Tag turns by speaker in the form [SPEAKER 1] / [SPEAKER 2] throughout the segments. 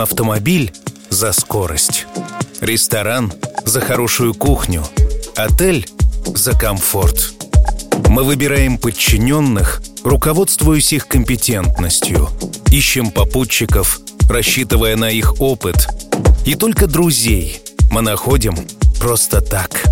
[SPEAKER 1] Автомобиль за скорость. Ресторан за хорошую кухню. Отель за комфорт. Мы выбираем подчиненных, руководствуясь их компетентностью. Ищем попутчиков, рассчитывая на их опыт. И только друзей мы находим просто так –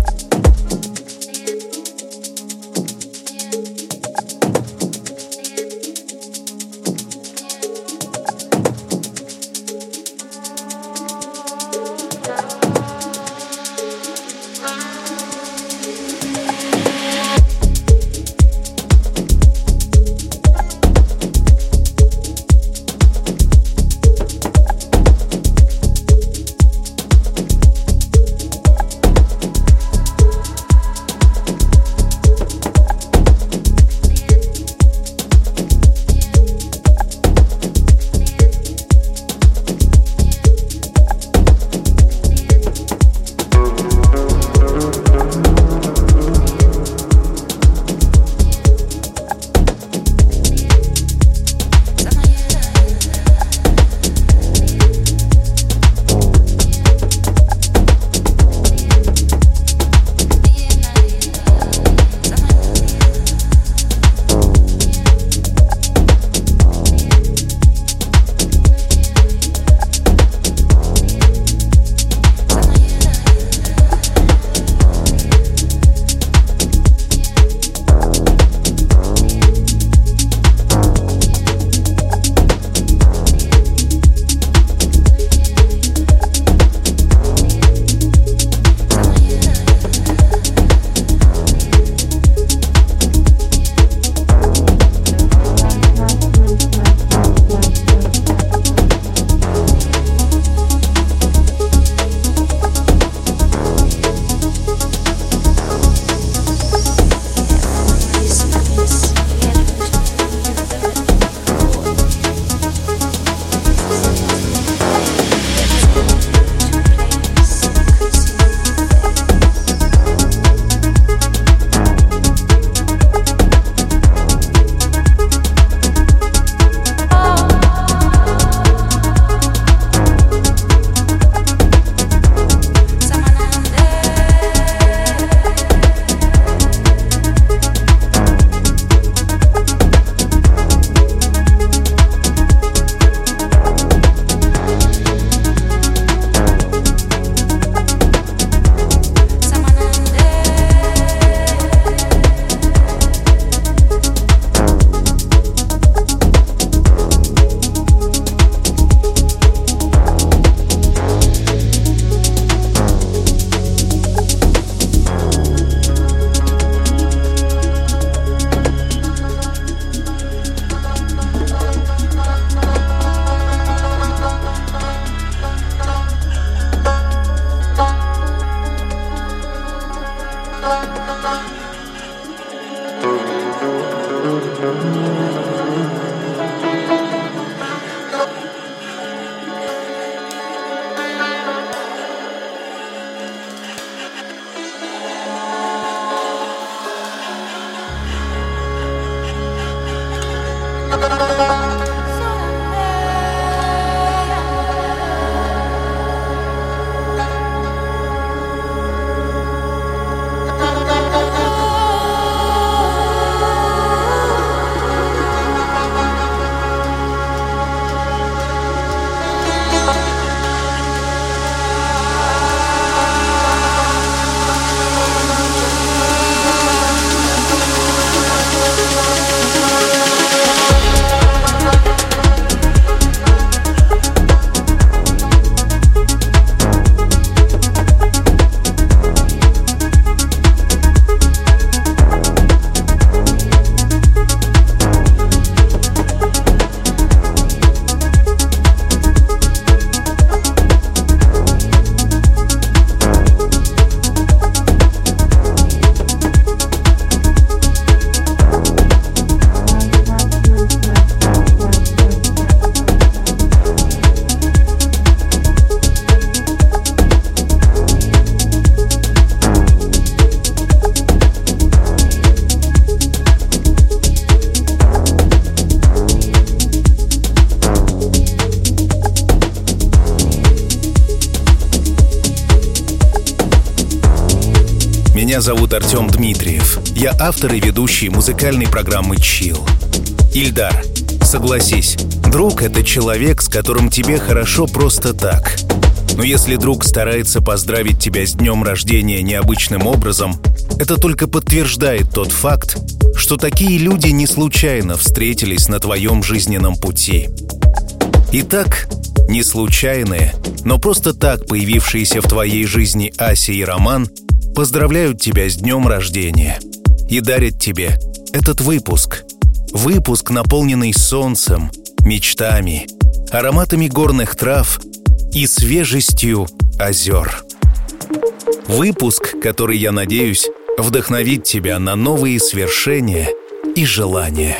[SPEAKER 1] Меня зовут Артем Дмитриев. Я автор и ведущий музыкальной программы «Чил». Ильдар, согласись, друг — это человек, с которым тебе хорошо просто так. Но если друг старается поздравить тебя с днем рождения необычным образом, это только подтверждает тот факт, что такие люди не случайно встретились на твоем жизненном пути. Итак, не случайные, но просто так появившиеся в твоей жизни Ася и Роман поздравляют тебя с днем рождения и дарят тебе этот выпуск. Выпуск, наполненный солнцем, мечтами, ароматами горных трав и свежестью озер. Выпуск, который, я надеюсь, вдохновит тебя на новые свершения и желания.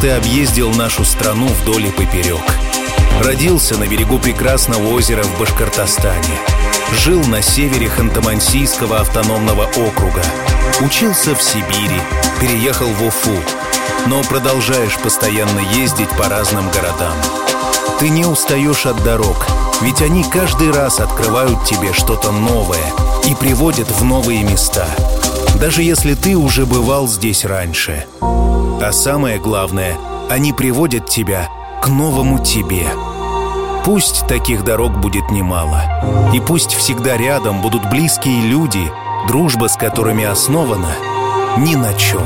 [SPEAKER 1] Ты объездил нашу страну вдоль и поперек. Родился на берегу прекрасного озера в Башкортостане. Жил на севере Ханты-Мансийского автономного округа. Учился в Сибири, переехал в Уфу. Но продолжаешь постоянно ездить по разным городам. Ты не устаешь от дорог, ведь они каждый раз открывают тебе что-то новое и приводят в новые места. Даже если ты уже бывал здесь раньше. А самое главное, они приводят тебя к новому тебе. Пусть таких дорог будет немало. И пусть всегда рядом будут близкие люди, дружба с которыми основана ни на чем.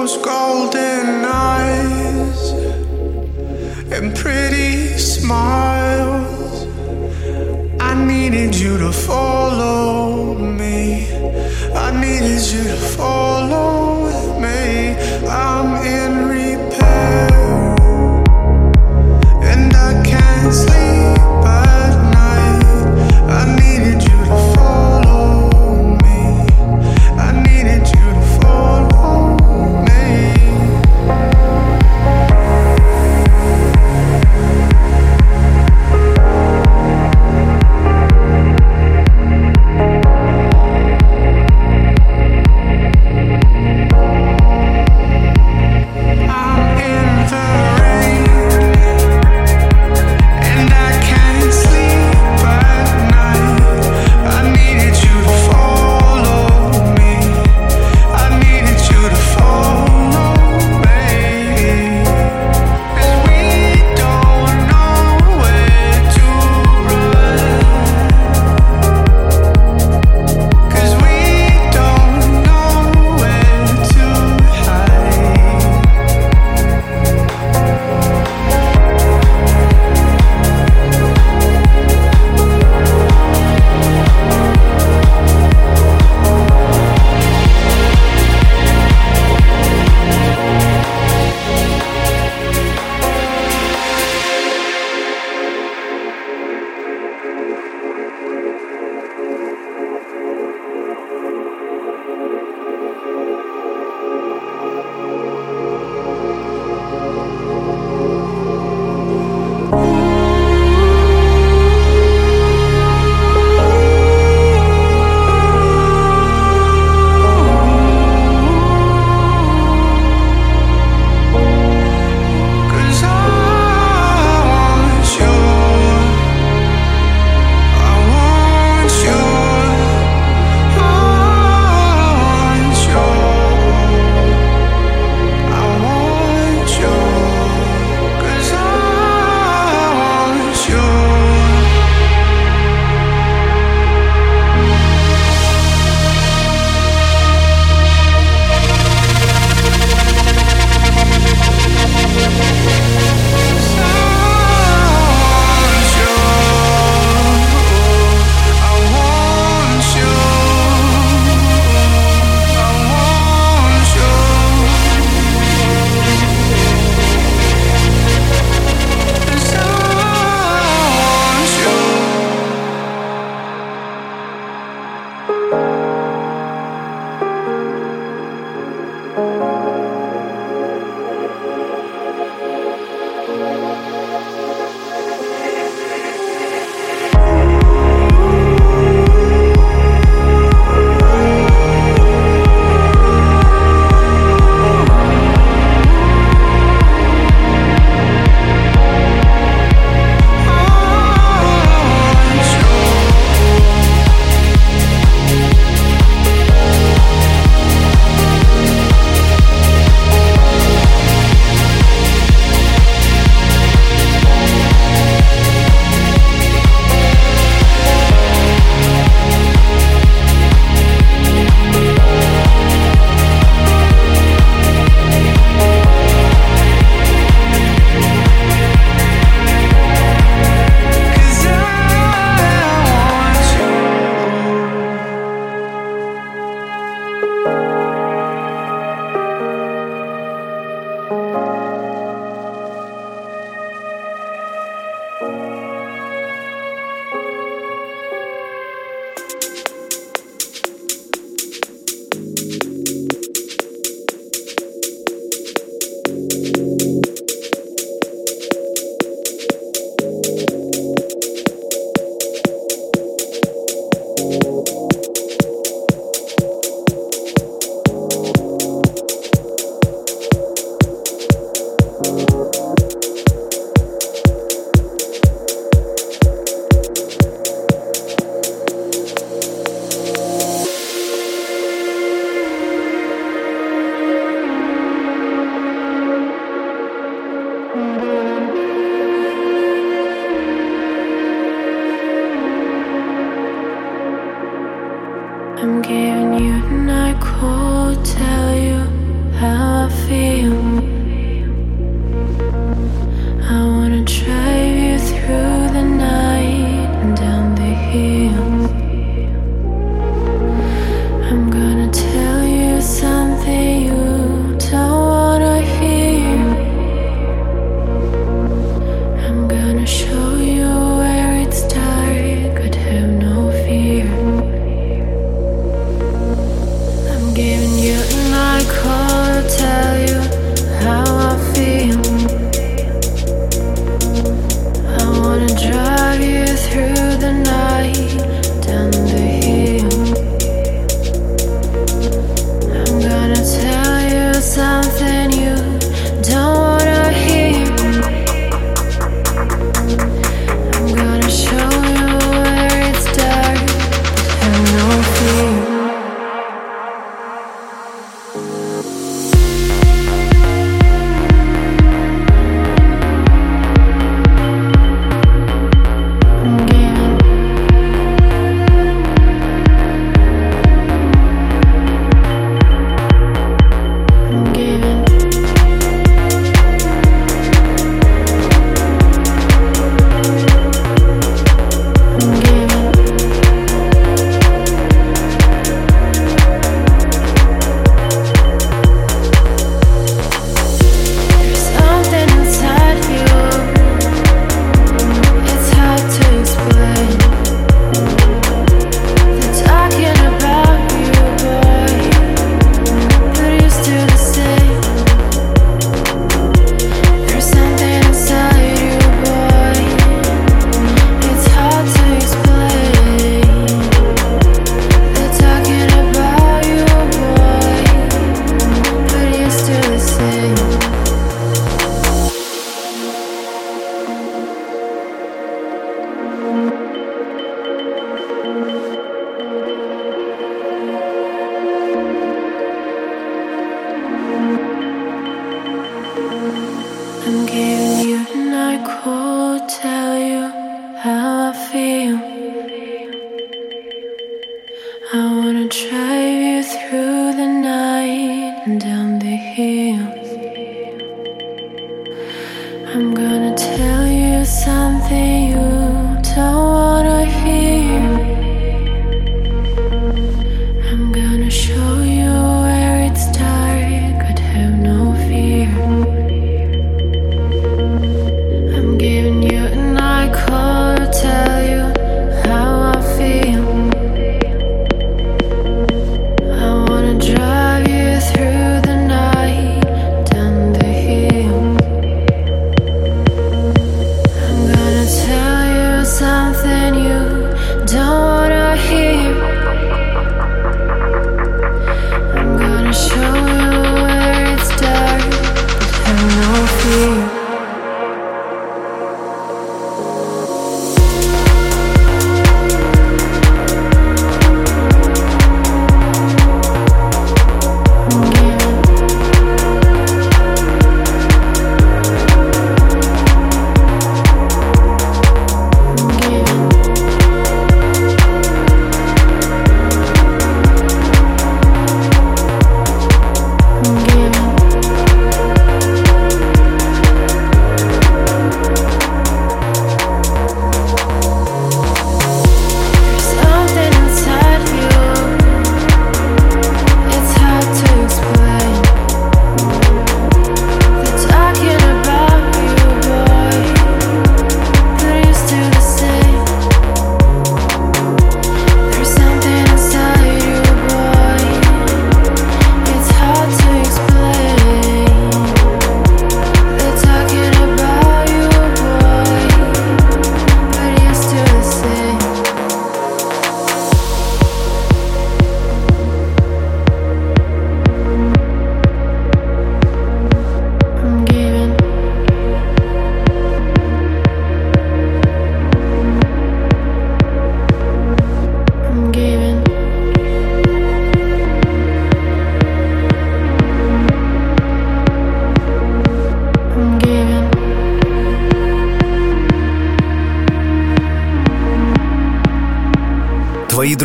[SPEAKER 2] those golden eyes and pretty smiles. I needed you to follow me. I needed you to follow me. I'm in reality.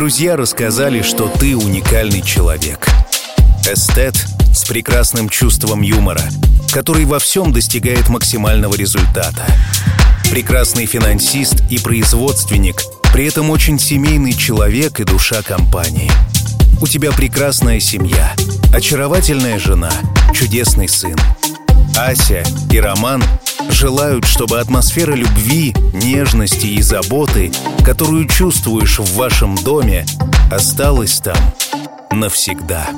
[SPEAKER 1] Друзья рассказали, что ты уникальный человек. Эстет с прекрасным чувством юмора, который во всем достигает максимального результата. Прекрасный финансист и производственник, при этом очень семейный человек и душа компании. У тебя прекрасная семья, очаровательная жена, чудесный сын. Ася и Роман желают, чтобы атмосфера любви, нежности и заботы, которую чувствуешь в вашем доме, осталась там навсегда.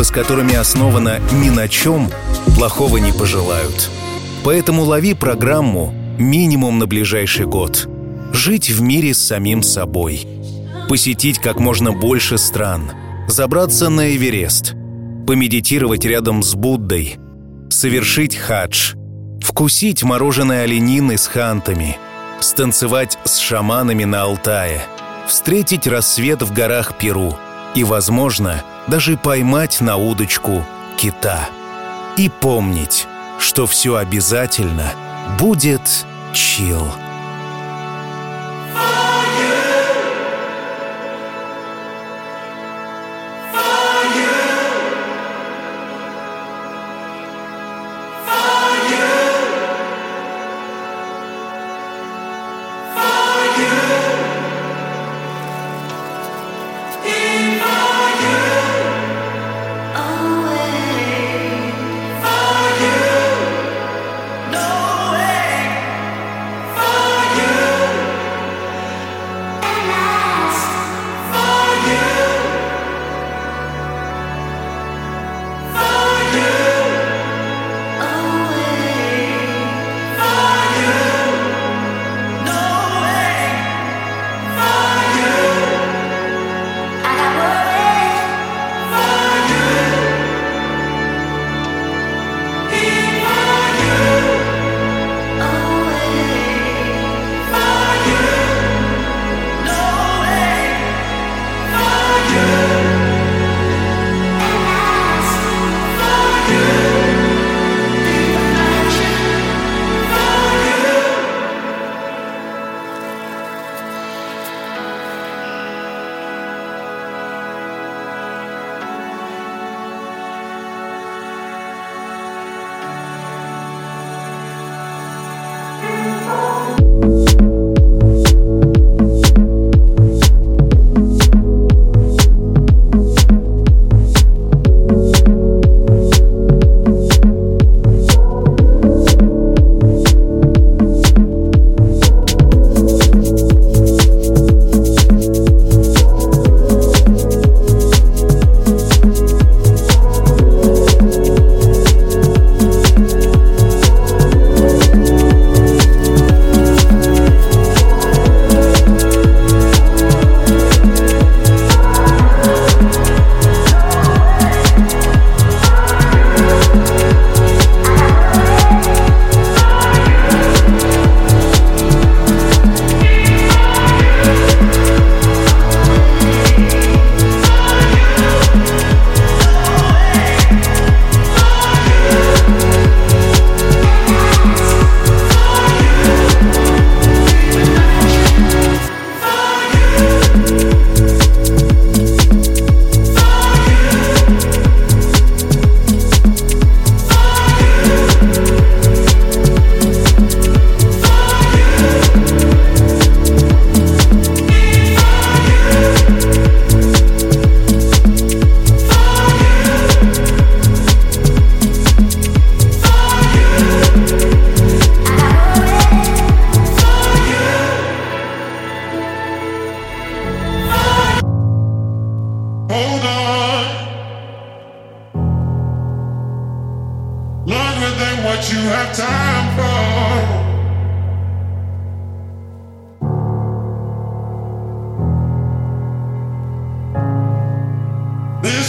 [SPEAKER 1] Дружба с которыми основана ни на чем, плохого не пожелают. Поэтому лови программу минимум на ближайший год. Жить в мире с самим собой. Посетить как можно больше стран. Забраться на Эверест. Помедитировать рядом с Буддой. Совершить хадж. Вкусить мороженое оленины с хантами. Станцевать с шаманами на Алтае. Встретить рассвет в горах Перу – и, возможно, даже поймать на удочку кита. И помнить, что все обязательно будет чил.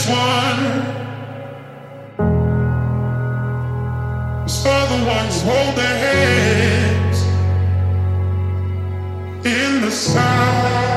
[SPEAKER 3] This one for the ones who hold their heads in the sky.